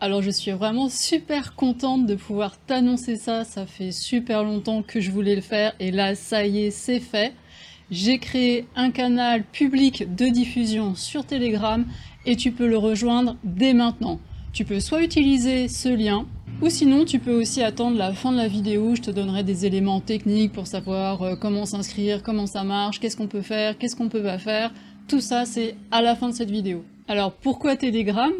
Alors je suis vraiment super contente de pouvoir t'annoncer ça, ça fait super longtemps que je voulais le faire et là ça y est c'est fait. J'ai créé un canal public de diffusion sur Telegram et tu peux le rejoindre dès maintenant. Tu peux soit utiliser ce lien ou sinon tu peux aussi attendre la fin de la vidéo, je te donnerai des éléments techniques pour savoir euh, comment s'inscrire, comment ça marche, qu'est-ce qu'on peut faire, qu'est-ce qu'on peut pas faire. Tout ça c'est à la fin de cette vidéo. Alors pourquoi Telegram?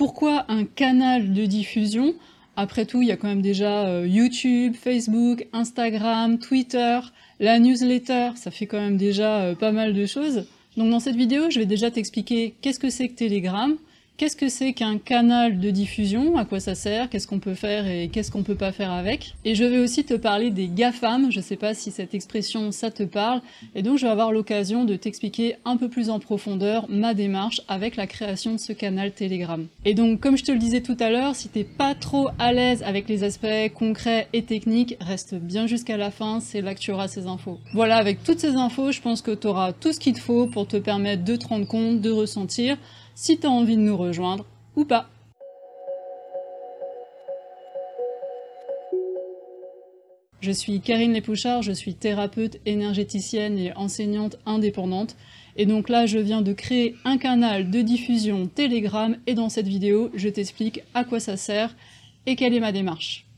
Pourquoi un canal de diffusion? Après tout, il y a quand même déjà euh, YouTube, Facebook, Instagram, Twitter, la newsletter, ça fait quand même déjà euh, pas mal de choses. Donc dans cette vidéo, je vais déjà t'expliquer qu'est-ce que c'est que Telegram, Qu'est-ce que c'est qu'un canal de diffusion? À quoi ça sert? Qu'est-ce qu'on peut faire et qu'est-ce qu'on peut pas faire avec? Et je vais aussi te parler des GAFAM, je sais pas si cette expression ça te parle, et donc je vais avoir l'occasion de t'expliquer un peu plus en profondeur ma démarche avec la création de ce canal Telegram. Et donc comme je te le disais tout à l'heure, si t'es pas trop à l'aise avec les aspects concrets et techniques, reste bien jusqu'à la fin, c'est là que tu auras ces infos. Voilà, avec toutes ces infos, je pense que tu auras tout ce qu'il te faut pour te permettre de te rendre compte, de ressentir, si tu as envie de nous rejoindre ou pas. Je suis Karine Lépouchard, je suis thérapeute énergéticienne et enseignante indépendante. Et donc là, je viens de créer un canal de diffusion Telegram et dans cette vidéo, je t'explique à quoi ça sert et quelle est ma démarche.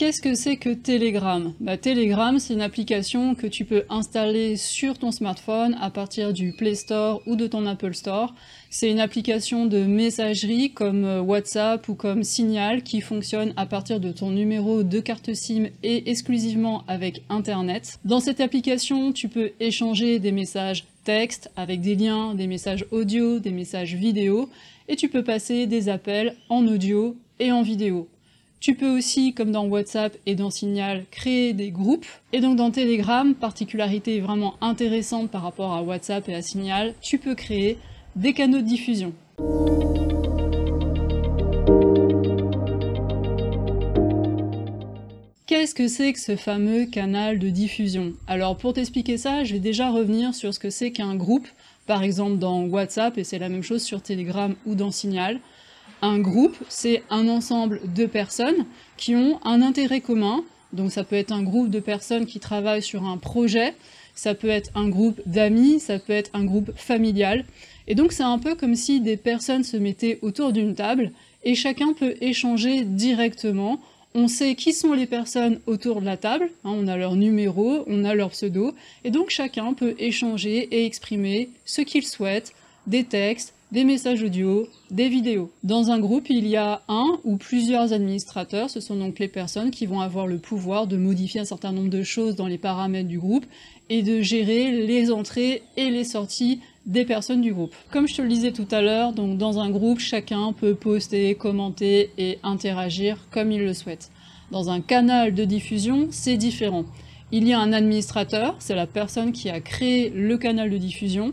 Qu'est-ce que c'est que Telegram? Bah, Telegram, c'est une application que tu peux installer sur ton smartphone à partir du Play Store ou de ton Apple Store. C'est une application de messagerie comme euh, WhatsApp ou comme Signal qui fonctionne à partir de ton numéro de carte SIM et exclusivement avec Internet. Dans cette application, tu peux échanger des messages texte avec des liens, des messages audio, des messages vidéo et tu peux passer des appels en audio et en vidéo. Tu peux aussi, comme dans WhatsApp et dans Signal, créer des groupes. Et donc dans Telegram, particularité vraiment intéressante par rapport à WhatsApp et à Signal, tu peux créer des canaux de diffusion. Qu'est-ce que c'est que ce fameux canal de diffusion? Alors pour t'expliquer ça, je vais déjà revenir sur ce que c'est qu'un groupe, par exemple dans WhatsApp, et c'est la même chose sur Telegram ou dans Signal. Un groupe, c'est un ensemble de personnes qui ont un intérêt commun. Donc ça peut être un groupe de personnes qui travaillent sur un projet, ça peut être un groupe d'amis, ça peut être un groupe familial. Et donc c'est un peu comme si des personnes se mettaient autour d'une table et chacun peut échanger directement. On sait qui sont les personnes autour de la table, hein, on a leur numéro, on a leur pseudo, et donc chacun peut échanger et exprimer ce qu'il souhaite, des textes, des messages audio, des vidéos. Dans un groupe, il y a un ou plusieurs administrateurs, ce sont donc les personnes qui vont avoir le pouvoir de modifier un certain nombre de choses dans les paramètres du groupe et de gérer les entrées et les sorties des personnes du groupe. Comme je te le disais tout à l'heure, dans un groupe, chacun peut poster, commenter et interagir comme il le souhaite. Dans un canal de diffusion, c'est différent. Il y a un administrateur, c'est la personne qui a créé le canal de diffusion,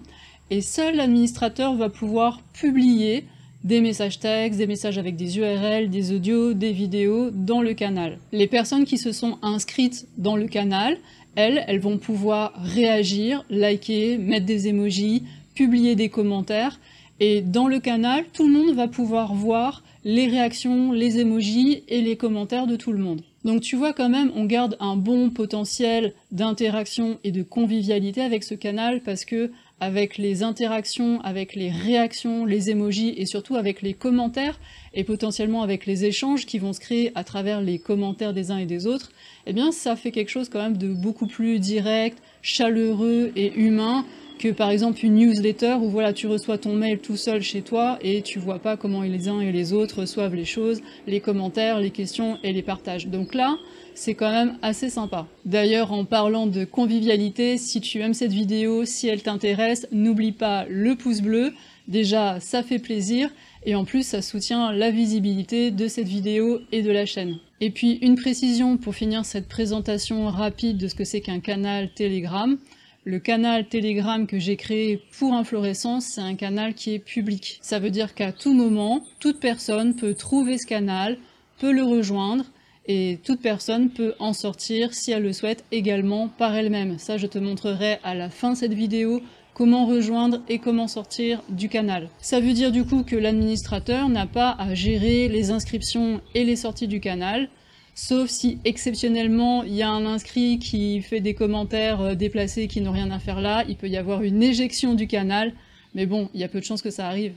et seul l'administrateur va pouvoir publier des messages textes, des messages avec des URL, des audios, des vidéos dans le canal. Les personnes qui se sont inscrites dans le canal, elles, elles vont pouvoir réagir, liker, mettre des emojis, publier des commentaires, et dans le canal, tout le monde va pouvoir voir les réactions, les emojis et les commentaires de tout le monde. Donc tu vois quand même, on garde un bon potentiel d'interaction et de convivialité avec ce canal parce que avec les interactions, avec les réactions, les emojis et surtout avec les commentaires et potentiellement avec les échanges qui vont se créer à travers les commentaires des uns et des autres, eh bien ça fait quelque chose quand même de beaucoup plus direct, chaleureux et humain que par exemple une newsletter où voilà tu reçois ton mail tout seul chez toi et tu vois pas comment les uns et les autres reçoivent les choses, les commentaires, les questions et les partages. Donc là, c'est quand même assez sympa. D'ailleurs, en parlant de convivialité, si tu aimes cette vidéo, si elle t'intéresse, n'oublie pas le pouce bleu, déjà ça fait plaisir, et en plus ça soutient la visibilité de cette vidéo et de la chaîne. Et puis une précision pour finir cette présentation rapide de ce que c'est qu'un canal Telegram. Le canal Telegram que j'ai créé pour Inflorescence, c'est un canal qui est public. Ça veut dire qu'à tout moment, toute personne peut trouver ce canal, peut le rejoindre, et toute personne peut en sortir si elle le souhaite également par elle-même. Ça, je te montrerai à la fin de cette vidéo comment rejoindre et comment sortir du canal. Ça veut dire du coup que l'administrateur n'a pas à gérer les inscriptions et les sorties du canal, sauf si exceptionnellement il y a un inscrit qui fait des commentaires euh, déplacés qui n'ont rien à faire là, il peut y avoir une éjection du canal, mais bon, il y a peu de chances que ça arrive.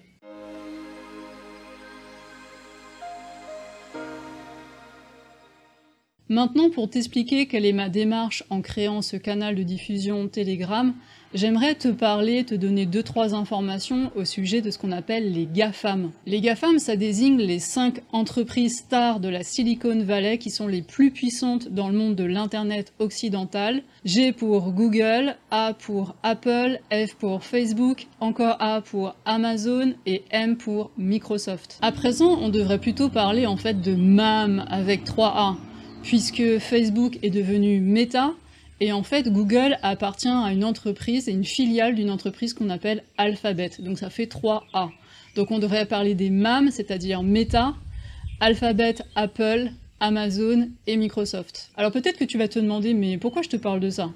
Maintenant, pour t'expliquer quelle est ma démarche en créant ce canal de diffusion Telegram, j'aimerais te parler, te donner deux trois informations au sujet de ce qu'on appelle les GAFAM. Les GAFAM, ça désigne les cinq entreprises stars de la Silicon Valley qui sont les plus puissantes dans le monde de l'Internet occidental. G pour Google, A pour Apple, F pour Facebook, encore A pour Amazon et M pour Microsoft. À présent, on devrait plutôt parler en fait de MAM avec 3 A puisque Facebook est devenu Meta, et en fait Google appartient à une entreprise, et une filiale d'une entreprise qu'on appelle Alphabet, donc ça fait 3A. Donc on devrait parler des MAM, c'est-à-dire Meta, Alphabet, Apple, Amazon et Microsoft. Alors peut-être que tu vas te demander, mais pourquoi je te parle de ça?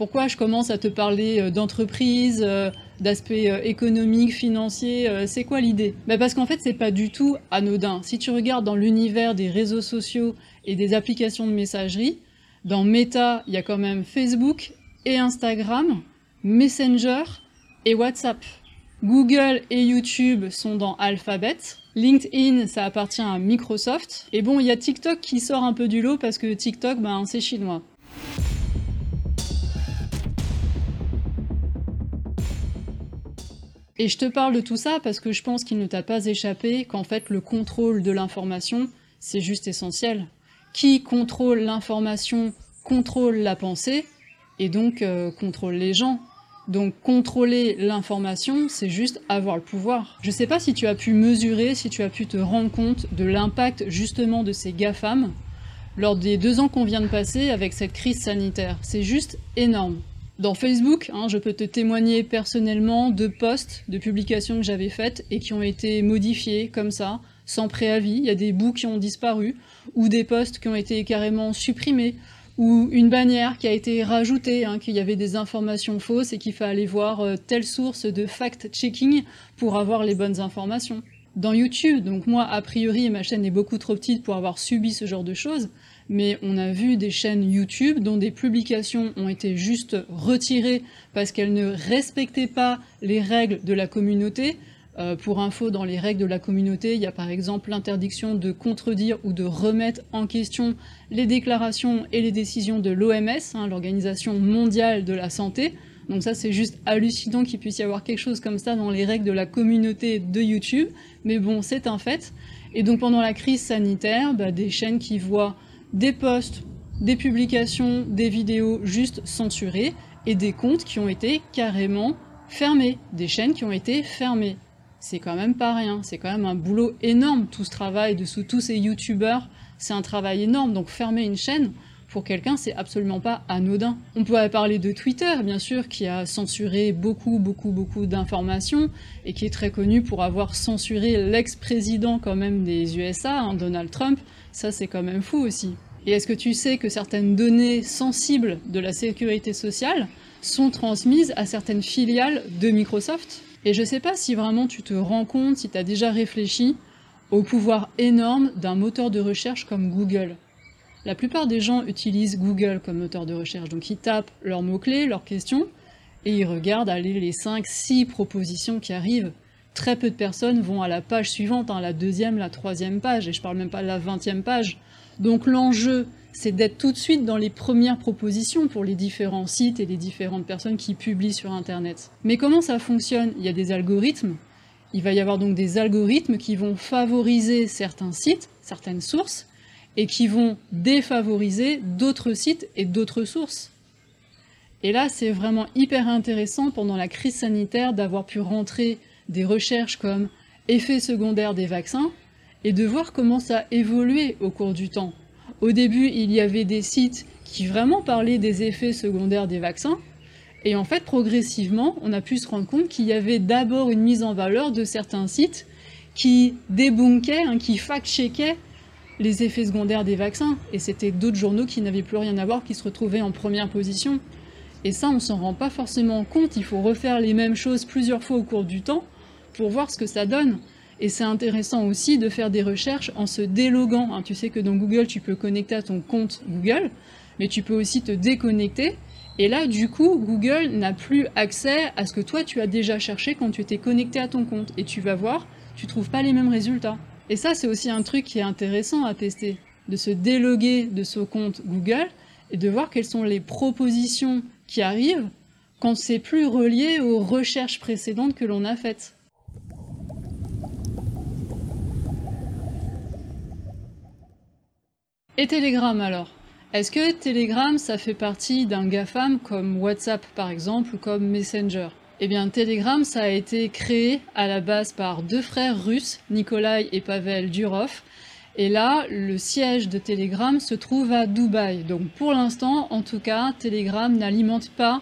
Pourquoi je commence à te parler euh, d'entreprise, euh, d'aspect euh, économique, financier C'est quoi l'idée? Ben Parce qu'en fait, c'est pas du tout anodin. Si tu regardes dans l'univers des réseaux sociaux et des applications de messagerie. Dans Meta, il y a quand même Facebook et Instagram, Messenger et WhatsApp. Google et YouTube sont dans Alphabet. LinkedIn, ça appartient à Microsoft. Et bon, il y a TikTok qui sort un peu du lot parce que TikTok, ben, c'est chinois. Et je te parle de tout ça parce que je pense qu'il ne t'a pas échappé qu'en fait le contrôle de l'information, c'est juste essentiel qui contrôle l'information contrôle la pensée et donc euh, contrôle les gens. Donc contrôler l'information, c'est juste avoir le pouvoir. Je sais pas si tu as pu mesurer, si tu as pu te rendre compte de l'impact justement de ces GAFAM lors des deux ans qu'on vient de passer avec cette crise sanitaire. C'est juste énorme. Dans Facebook, hein, je peux te témoigner personnellement de posts, de publications que j'avais faites et qui ont été modifiées comme ça, sans préavis. Il y a des bouts qui ont disparu, ou des posts qui ont été carrément supprimés, ou une bannière qui a été rajoutée, hein, qu'il y avait des informations fausses et qu'il fallait voir euh, telle source de fact-checking pour avoir les bonnes informations. Dans YouTube, donc moi, a priori, ma chaîne est beaucoup trop petite pour avoir subi ce genre de choses, mais on a vu des chaînes YouTube dont des publications ont été juste retirées parce qu'elles ne respectaient pas les règles de la communauté, euh, pour info, dans les règles de la communauté, il y a par exemple l'interdiction de contredire ou de remettre en question les déclarations et les décisions de l'OMS, hein, l'Organisation mondiale de la santé. Donc ça, c'est juste hallucinant qu'il puisse y avoir quelque chose comme ça dans les règles de la communauté de YouTube. Mais bon, c'est un fait. Et donc pendant la crise sanitaire, bah, des chaînes qui voient des posts, des publications, des vidéos juste censurées, et des comptes qui ont été carrément fermés, des chaînes qui ont été fermées c'est quand même pas rien. C'est quand même un boulot énorme, tout ce travail dessous tous ces youtubeurs. C'est un travail énorme. Donc fermer une chaîne, pour quelqu'un, c'est absolument pas anodin. On pourrait parler de Twitter, bien sûr, qui a censuré beaucoup, beaucoup, beaucoup d'informations et qui est très connu pour avoir censuré l'ex-président quand même des USA, hein, Donald Trump. Ça, c'est quand même fou aussi. Et est-ce que tu sais que certaines données sensibles de la sécurité sociale sont transmises à certaines filiales de Microsoft? Et je sais pas si vraiment tu te rends compte, si tu as déjà réfléchi au pouvoir énorme d'un moteur de recherche comme Google. La plupart des gens utilisent Google comme moteur de recherche, donc ils tapent leurs mots-clés, leurs questions, et ils regardent aller les 5, 6 propositions qui arrivent. Très peu de personnes vont à la page suivante, hein, la deuxième, la troisième page, et je parle même pas de la vingtième page. Donc l'enjeu, c'est d'être tout de suite dans les premières propositions pour les différents sites et les différentes personnes qui publient sur Internet. Mais comment ça fonctionne? Il y a des algorithmes. Il va y avoir donc des algorithmes qui vont favoriser certains sites, certaines sources, et qui vont défavoriser d'autres sites et d'autres sources. Et là, c'est vraiment hyper intéressant pendant la crise sanitaire d'avoir pu rentrer des recherches comme effets secondaires des vaccins et de voir comment ça a évolué au cours du temps. Au début, il y avait des sites qui vraiment parlaient des effets secondaires des vaccins, et en fait, progressivement, on a pu se rendre compte qu'il y avait d'abord une mise en valeur de certains sites qui débunkaient, hein, qui fact-checkaient les effets secondaires des vaccins. Et c'était d'autres journaux qui n'avaient plus rien à voir, qui se retrouvaient en première position. Et ça, on s'en rend pas forcément compte. Il faut refaire les mêmes choses plusieurs fois au cours du temps pour voir ce que ça donne. Et c'est intéressant aussi de faire des recherches en se déloguant. Hein. Tu sais que dans Google, tu peux connecter à ton compte Google, mais tu peux aussi te déconnecter et là, du coup, Google n'a plus accès à ce que toi tu as déjà cherché quand tu étais connecté à ton compte. Et tu vas voir, tu trouves pas les mêmes résultats. Et ça, c'est aussi un truc qui est intéressant à tester, de se déloguer de ce compte Google et de voir quelles sont les propositions qui arrivent quand c'est plus relié aux recherches précédentes que l'on a faites. Et Telegram alors? Est-ce que Telegram, ça fait partie d'un GAFAM comme WhatsApp par exemple ou comme Messenger? Eh bien, Telegram, ça a été créé à la base par deux frères russes, Nikolai et Pavel Durov. Et là, le siège de Telegram se trouve à Dubaï. Donc pour l'instant, en tout cas, Telegram n'alimente pas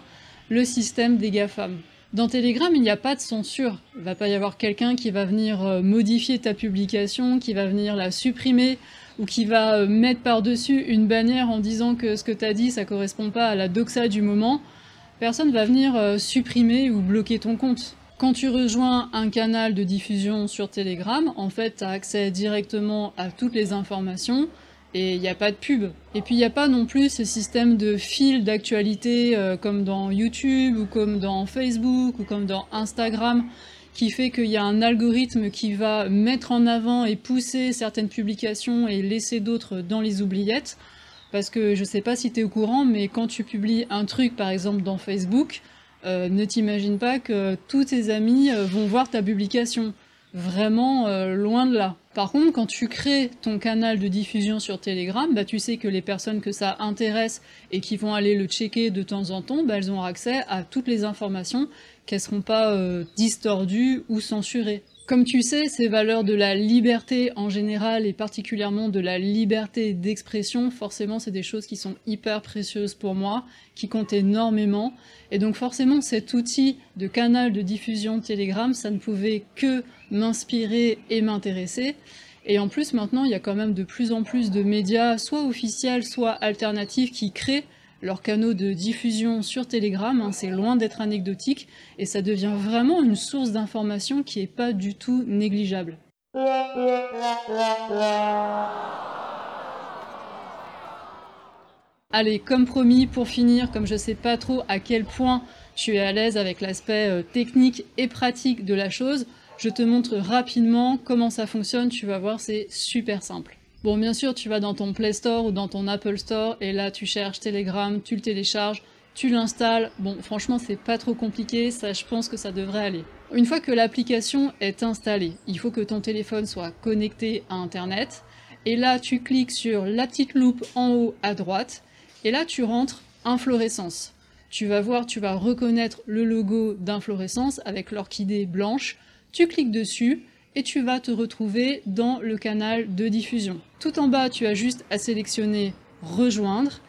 le système des GAFAM. Dans Telegram, il n'y a pas de censure. Il ne va pas y avoir quelqu'un qui va venir euh, modifier ta publication, qui va venir la supprimer ou qui va euh, mettre par-dessus une bannière en disant que ce que tu as dit, ça correspond pas à la doxa du moment, personne va venir euh, supprimer ou bloquer ton compte. Quand tu rejoins un canal de diffusion sur Telegram, en fait, tu as accès directement à toutes les informations et il n'y a pas de pub. Et puis il n'y a pas non plus ce système de fil d'actualité euh, comme dans YouTube ou comme dans Facebook ou comme dans Instagram qui fait qu'il y a un algorithme qui va mettre en avant et pousser certaines publications et laisser d'autres dans les oubliettes. Parce que je sais pas si tu es au courant, mais quand tu publies un truc, par exemple dans Facebook, euh, ne t'imagine pas que tous tes amis euh, vont voir ta publication. Vraiment euh, loin de là. Par contre, quand tu crées ton canal de diffusion sur Telegram, bah, tu sais que les personnes que ça intéresse et qui vont aller le checker de temps en temps, bah, elles ont accès à toutes les informations qu'elles seront pas euh, distordues ou censurées. Comme tu sais, ces valeurs de la liberté en général et particulièrement de la liberté d'expression, forcément c'est des choses qui sont hyper précieuses pour moi, qui comptent énormément. Et donc forcément cet outil de canal de diffusion Telegram, ça ne pouvait que m'inspirer et m'intéresser. Et en plus maintenant, il y a quand même de plus en plus de médias, soit officiels, soit alternatifs, qui créent leur canaux de diffusion sur Telegram, hein, c'est loin d'être anecdotique, et ça devient vraiment une source d'information qui n'est pas du tout négligeable. Allez, comme promis, pour finir, comme je ne sais pas trop à quel point tu es à l'aise avec l'aspect euh, technique et pratique de la chose, je te montre rapidement comment ça fonctionne, tu vas voir, c'est super simple. Bon, bien sûr, tu vas dans ton Play Store ou dans ton Apple Store et là, tu cherches Telegram, tu le télécharges, tu l'installes. Bon, franchement, c'est pas trop compliqué, ça, je pense que ça devrait aller. Une fois que l'application est installée, il faut que ton téléphone soit connecté à Internet. Et là, tu cliques sur la petite loupe en haut à droite et là, tu rentres inflorescence. Tu vas voir, tu vas reconnaître le logo d'inflorescence avec l'orchidée blanche. Tu cliques dessus et tu vas te retrouver dans le canal de diffusion. Tout en bas, tu as juste à sélectionner rejoindre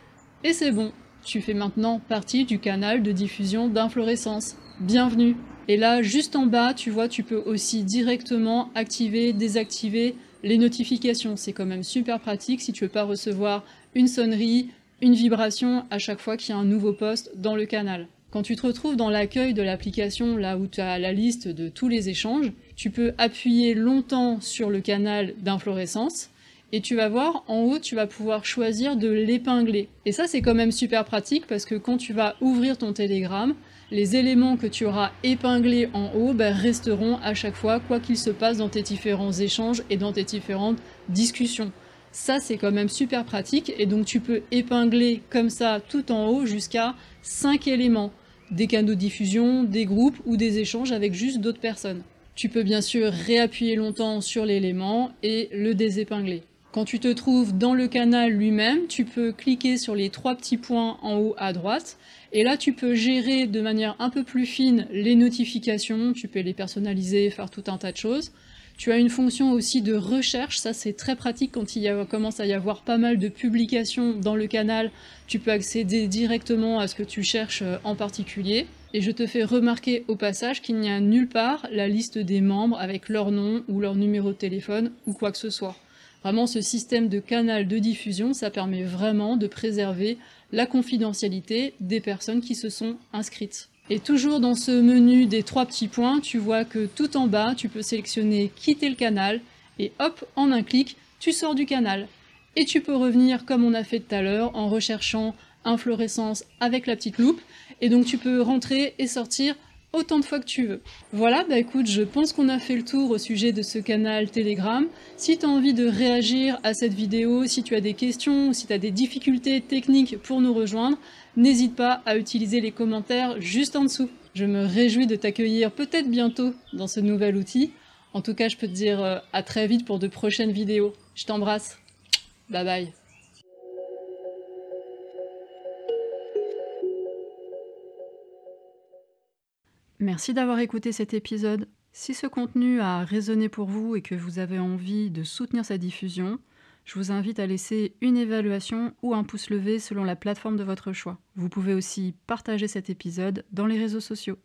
et c'est bon. Tu fais maintenant partie du canal de diffusion d'inflorescence. Bienvenue. Et là, juste en bas, tu vois, tu peux aussi directement activer, désactiver les notifications. C'est quand même super pratique si tu veux pas recevoir une sonnerie, une vibration à chaque fois qu'il y a un nouveau poste dans le canal. Quand tu te retrouves dans l'accueil de l'application, là où tu as la liste de tous les échanges, tu peux appuyer longtemps sur le canal d'inflorescence et tu vas voir, en haut, tu vas pouvoir choisir de l'épingler. Et ça, c'est quand même super pratique parce que quand tu vas ouvrir ton Telegram, les éléments que tu auras épinglés en haut ben, resteront à chaque fois, quoi qu'il se passe dans tes différents échanges et dans tes différentes discussions. Ça, c'est quand même super pratique et donc tu peux épingler comme ça tout en haut jusqu'à 5 éléments des canaux de diffusion, des groupes ou des échanges avec juste d'autres personnes. Tu peux bien sûr réappuyer longtemps sur l'élément et le désépingler. Quand tu te trouves dans le canal lui-même, tu peux cliquer sur les trois petits points en haut à droite et là tu peux gérer de manière un peu plus fine les notifications, tu peux les personnaliser, faire tout un tas de choses. Tu as une fonction aussi de recherche, ça c'est très pratique quand il commence à y avoir pas mal de publications dans le canal. Tu peux accéder directement à ce que tu cherches euh, en particulier. Et je te fais remarquer au passage qu'il n'y a nulle part la liste des membres avec leur nom ou leur numéro de téléphone ou quoi que ce soit. Vraiment, ce système de canal de diffusion, ça permet vraiment de préserver la confidentialité des personnes qui se sont inscrites. Et toujours dans ce menu des trois petits points, tu vois que tout en bas, tu peux sélectionner quitter le canal et hop, en un clic, tu sors du canal. Et tu peux revenir comme on a fait tout à l'heure en recherchant inflorescence avec la petite loupe. Et donc tu peux rentrer et sortir autant de fois que tu veux. Voilà, bah écoute, je pense qu'on a fait le tour au sujet de ce canal Telegram. Si tu as envie de réagir à cette vidéo, si tu as des questions, si tu as des difficultés techniques pour nous rejoindre, n'hésite pas à utiliser les commentaires juste en dessous. Je me réjouis de t'accueillir peut-être bientôt dans ce nouvel outil. En tout cas, je peux te dire euh, à très vite pour de prochaines vidéos. Je t'embrasse. Bye bye. Merci d'avoir écouté cet épisode. Si ce contenu a résonné pour vous et que vous avez envie de soutenir sa diffusion, je vous invite à laisser une évaluation ou un pouce levé selon la plateforme de votre choix. Vous pouvez aussi partager cet épisode dans les réseaux sociaux.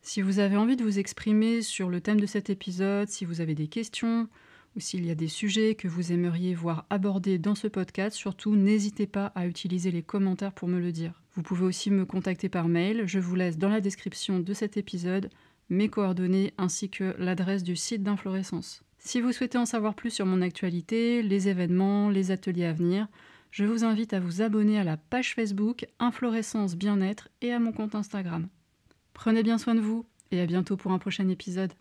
Si vous avez envie de vous exprimer sur le thème de cet épisode, si vous avez des questions ou s'il y a des sujets que vous aimeriez voir abordés dans ce podcast, surtout n'hésitez pas à utiliser les commentaires pour me le dire. Vous pouvez aussi me contacter par mail, je vous laisse dans la description de cet épisode mes coordonnées ainsi que l'adresse du site d'Inflorescence. Si vous souhaitez en savoir plus sur mon actualité, les événements, les ateliers à venir, je vous invite à vous abonner à la page Facebook Inflorescence Bien-être et à mon compte Instagram. Prenez bien soin de vous et à bientôt pour un prochain épisode.